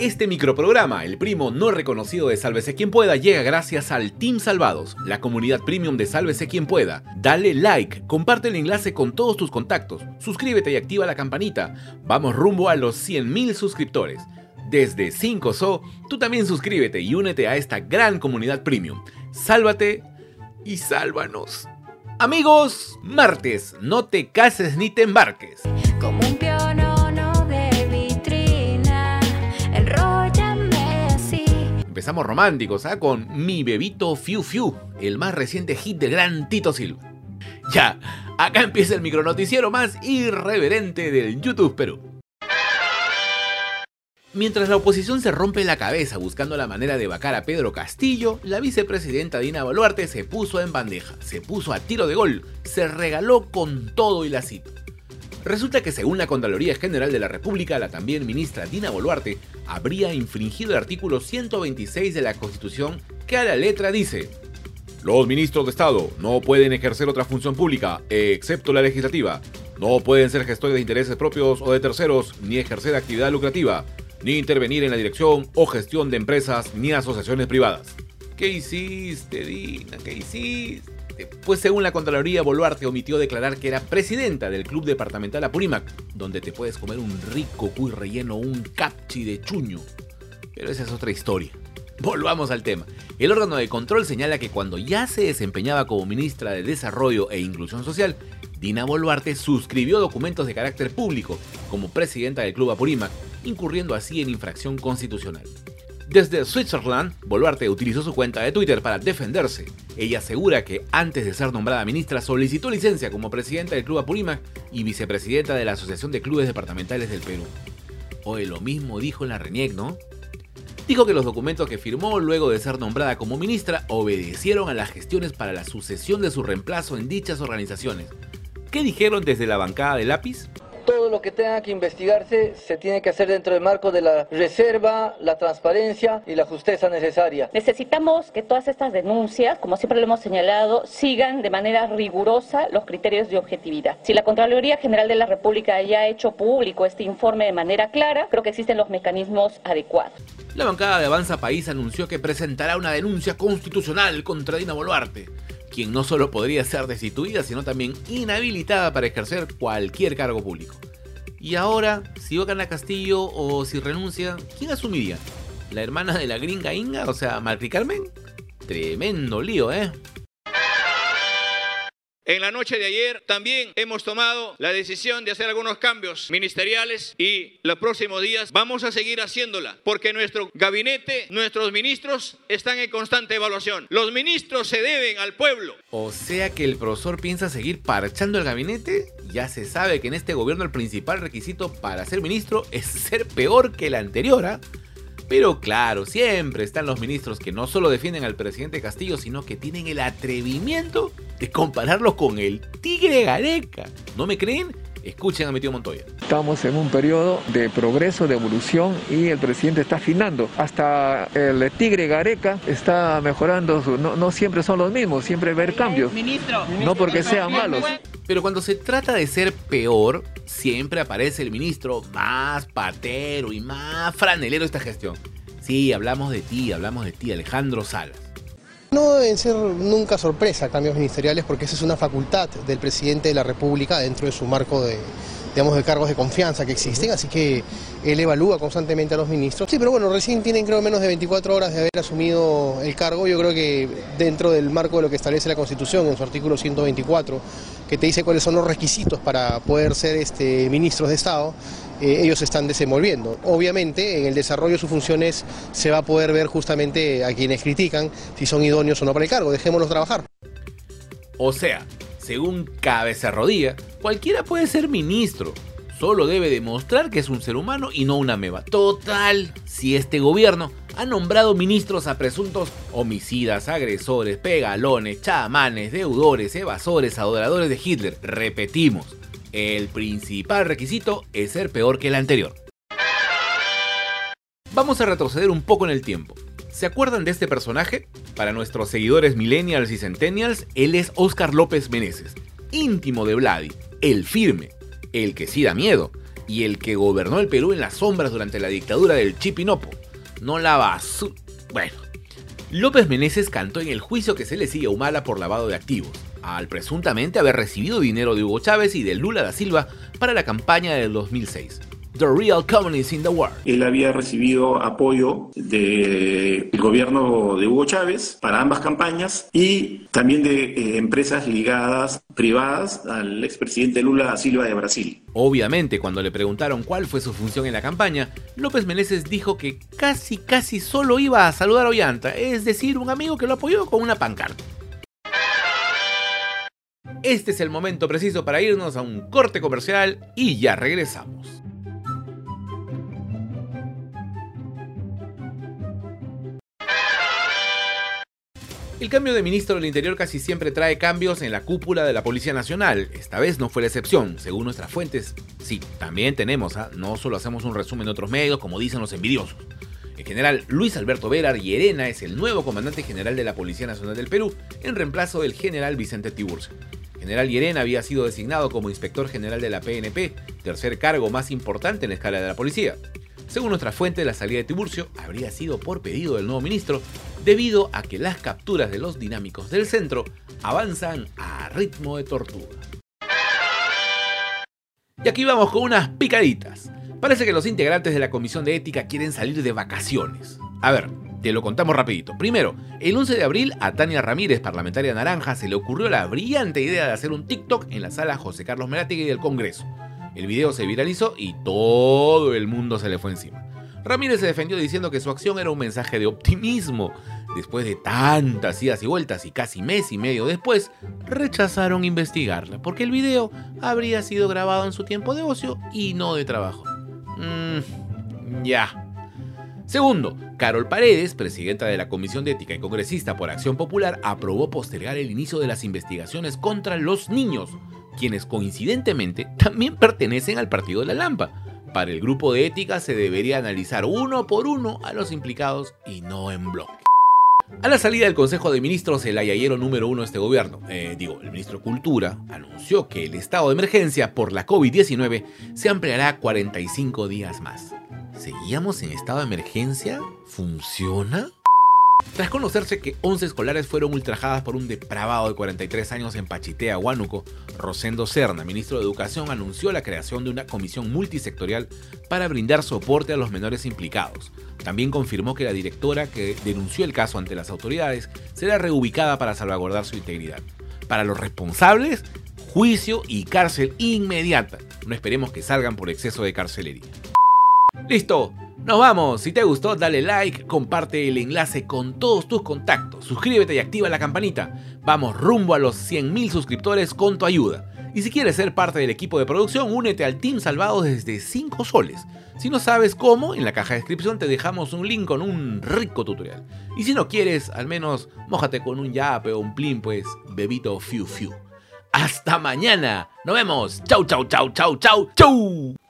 Este microprograma, el primo no reconocido de Sálvese quien pueda, llega gracias al Team Salvados, la comunidad premium de Sálvese quien pueda. Dale like, comparte el enlace con todos tus contactos, suscríbete y activa la campanita. Vamos rumbo a los 100.000 suscriptores. Desde 5SO, tú también suscríbete y únete a esta gran comunidad premium. Sálvate y sálvanos. Amigos, martes, no te cases ni te embarques. Empezamos románticos, ¿ah? Con Mi Bebito Fiu Fiu, el más reciente hit del gran Tito Silva. Ya, acá empieza el micronoticiero más irreverente del YouTube Perú. Mientras la oposición se rompe la cabeza buscando la manera de vacar a Pedro Castillo, la vicepresidenta Dina Boluarte se puso en bandeja, se puso a tiro de gol, se regaló con todo y la cita. Resulta que según la Contraloría General de la República, la también ministra Dina Boluarte habría infringido el artículo 126 de la Constitución que a la letra dice Los ministros de Estado no pueden ejercer otra función pública, excepto la legislativa. No pueden ser gestores de intereses propios o de terceros, ni ejercer actividad lucrativa, ni intervenir en la dirección o gestión de empresas ni asociaciones privadas. ¿Qué hiciste, Dina? ¿Qué hiciste? Pues según la Contraloría, Boluarte omitió declarar que era presidenta del Club Departamental Apurímac, donde te puedes comer un rico cuy relleno un capchi de chuño. Pero esa es otra historia. Volvamos al tema. El órgano de control señala que cuando ya se desempeñaba como ministra de Desarrollo e Inclusión Social, Dina Boluarte suscribió documentos de carácter público como presidenta del Club Apurímac, incurriendo así en infracción constitucional. Desde Switzerland, Boluarte utilizó su cuenta de Twitter para defenderse. Ella asegura que antes de ser nombrada ministra solicitó licencia como presidenta del Club Apurímac y vicepresidenta de la Asociación de Clubes Departamentales del Perú. Oye, lo mismo dijo en la RENIEC, ¿no? Dijo que los documentos que firmó luego de ser nombrada como ministra obedecieron a las gestiones para la sucesión de su reemplazo en dichas organizaciones. ¿Qué dijeron desde la bancada de lápiz? Todo lo que tenga que investigarse se tiene que hacer dentro del marco de la reserva, la transparencia y la justeza necesaria. Necesitamos que todas estas denuncias, como siempre lo hemos señalado, sigan de manera rigurosa los criterios de objetividad. Si la Contraloría General de la República ya ha hecho público este informe de manera clara, creo que existen los mecanismos adecuados. La bancada de Avanza País anunció que presentará una denuncia constitucional contra Dina Boluarte quien no solo podría ser destituida, sino también inhabilitada para ejercer cualquier cargo público. Y ahora, si va a Castillo o si renuncia, ¿quién asumiría? ¿La hermana de la gringa Inga? O sea, Martí Carmen. Tremendo lío, ¿eh? En la noche de ayer también hemos tomado la decisión de hacer algunos cambios ministeriales y los próximos días vamos a seguir haciéndola porque nuestro gabinete, nuestros ministros están en constante evaluación. Los ministros se deben al pueblo. O sea que el profesor piensa seguir parchando el gabinete. Ya se sabe que en este gobierno el principal requisito para ser ministro es ser peor que el anterior, ¿ah? Pero claro, siempre están los ministros que no solo defienden al presidente Castillo, sino que tienen el atrevimiento de compararlo con el Tigre Gareca. ¿No me creen? Escuchen a mi tío Montoya. Estamos en un periodo de progreso, de evolución y el presidente está afinando. Hasta el tigre Gareca está mejorando. Su, no, no, siempre son los mismos, siempre ver cambios. Ministro, no porque sean malos. Pero cuando se trata de ser peor, siempre aparece el ministro más patero y más franelero de esta gestión. Sí, hablamos de ti, hablamos de ti, Alejandro Salas. No deben ser nunca sorpresa cambios ministeriales porque esa es una facultad del presidente de la República dentro de su marco de, digamos, de cargos de confianza que existen, así que él evalúa constantemente a los ministros. Sí, pero bueno, recién tienen creo menos de 24 horas de haber asumido el cargo, yo creo que dentro del marco de lo que establece la Constitución en su artículo 124, que te dice cuáles son los requisitos para poder ser este, ministros de Estado, eh, ellos están desenvolviendo. Obviamente, en el desarrollo de sus funciones se va a poder ver justamente a quienes critican si son idóneos o no para el cargo. Dejémoslos trabajar. O sea, según Cabeza Rodilla, cualquiera puede ser ministro. Solo debe demostrar que es un ser humano y no una meba. Total, si este gobierno ha nombrado ministros a presuntos homicidas, agresores, pegalones, chamanes, deudores, evasores, adoradores de Hitler, repetimos, el principal requisito es ser peor que el anterior. Vamos a retroceder un poco en el tiempo. ¿Se acuerdan de este personaje? Para nuestros seguidores millennials y centennials, él es Oscar López Meneses, íntimo de Vladi, el firme, el que sí da miedo, y el que gobernó el Perú en las sombras durante la dictadura del Chipinopo. No la basura. Bueno. López Meneses cantó en el juicio que se le sigue a Humala por lavado de activos, al presuntamente haber recibido dinero de Hugo Chávez y de Lula da Silva para la campaña del 2006. The Real Communists in the World. Él había recibido apoyo del gobierno de Hugo Chávez para ambas campañas y también de eh, empresas ligadas privadas al expresidente Lula da Silva de Brasil. Obviamente, cuando le preguntaron cuál fue su función en la campaña, López Meneses dijo que casi casi solo iba a saludar a Ollanta, es decir, un amigo que lo apoyó con una pancarta. Este es el momento preciso para irnos a un corte comercial y ya regresamos. El cambio de ministro del Interior casi siempre trae cambios en la cúpula de la Policía Nacional. Esta vez no fue la excepción, según nuestras fuentes. Sí, también tenemos, ¿ah? no solo hacemos un resumen de otros medios, como dicen los envidiosos. El general Luis Alberto Vera Llerena es el nuevo comandante general de la Policía Nacional del Perú, en reemplazo del general Vicente Tiburcio. General Llerena había sido designado como inspector general de la PNP, tercer cargo más importante en la escala de la policía. Según nuestra fuente, la salida de Tiburcio habría sido por pedido del nuevo ministro, debido a que las capturas de los dinámicos del centro avanzan a ritmo de tortuga. Y aquí vamos con unas picaditas. Parece que los integrantes de la Comisión de Ética quieren salir de vacaciones. A ver, te lo contamos rapidito. Primero, el 11 de abril a Tania Ramírez, parlamentaria naranja, se le ocurrió la brillante idea de hacer un TikTok en la sala José Carlos Merategui del Congreso. El video se viralizó y todo el mundo se le fue encima. Ramírez se defendió diciendo que su acción era un mensaje de optimismo. Después de tantas idas y vueltas y casi mes y medio después, rechazaron investigarla porque el video habría sido grabado en su tiempo de ocio y no de trabajo. Mmm, ya. Segundo, Carol Paredes, presidenta de la Comisión de Ética y congresista por Acción Popular, aprobó postergar el inicio de las investigaciones contra los niños, quienes coincidentemente también pertenecen al Partido de la Lampa. Para el grupo de ética se debería analizar uno por uno a los implicados y no en bloque. A la salida del Consejo de Ministros, el ayayero número uno de este gobierno, eh, digo, el ministro Cultura, anunció que el estado de emergencia por la COVID-19 se ampliará a 45 días más. ¿Seguíamos en estado de emergencia? ¿Funciona? Tras conocerse que 11 escolares fueron ultrajadas por un depravado de 43 años en Pachitea, Huánuco, Rosendo Serna, ministro de Educación, anunció la creación de una comisión multisectorial para brindar soporte a los menores implicados. También confirmó que la directora que denunció el caso ante las autoridades será reubicada para salvaguardar su integridad. Para los responsables, juicio y cárcel inmediata. No esperemos que salgan por exceso de carcelería. Listo, nos vamos. Si te gustó, dale like, comparte el enlace con todos tus contactos, suscríbete y activa la campanita. Vamos rumbo a los 100.000 suscriptores con tu ayuda. Y si quieres ser parte del equipo de producción, únete al Team Salvado desde 5 soles. Si no sabes cómo, en la caja de descripción te dejamos un link con un rico tutorial. Y si no quieres, al menos mójate con un yape o un plin, pues bebito fiu fiu. Hasta mañana. Nos vemos. Chau, chau, chau, chau, chau, chau.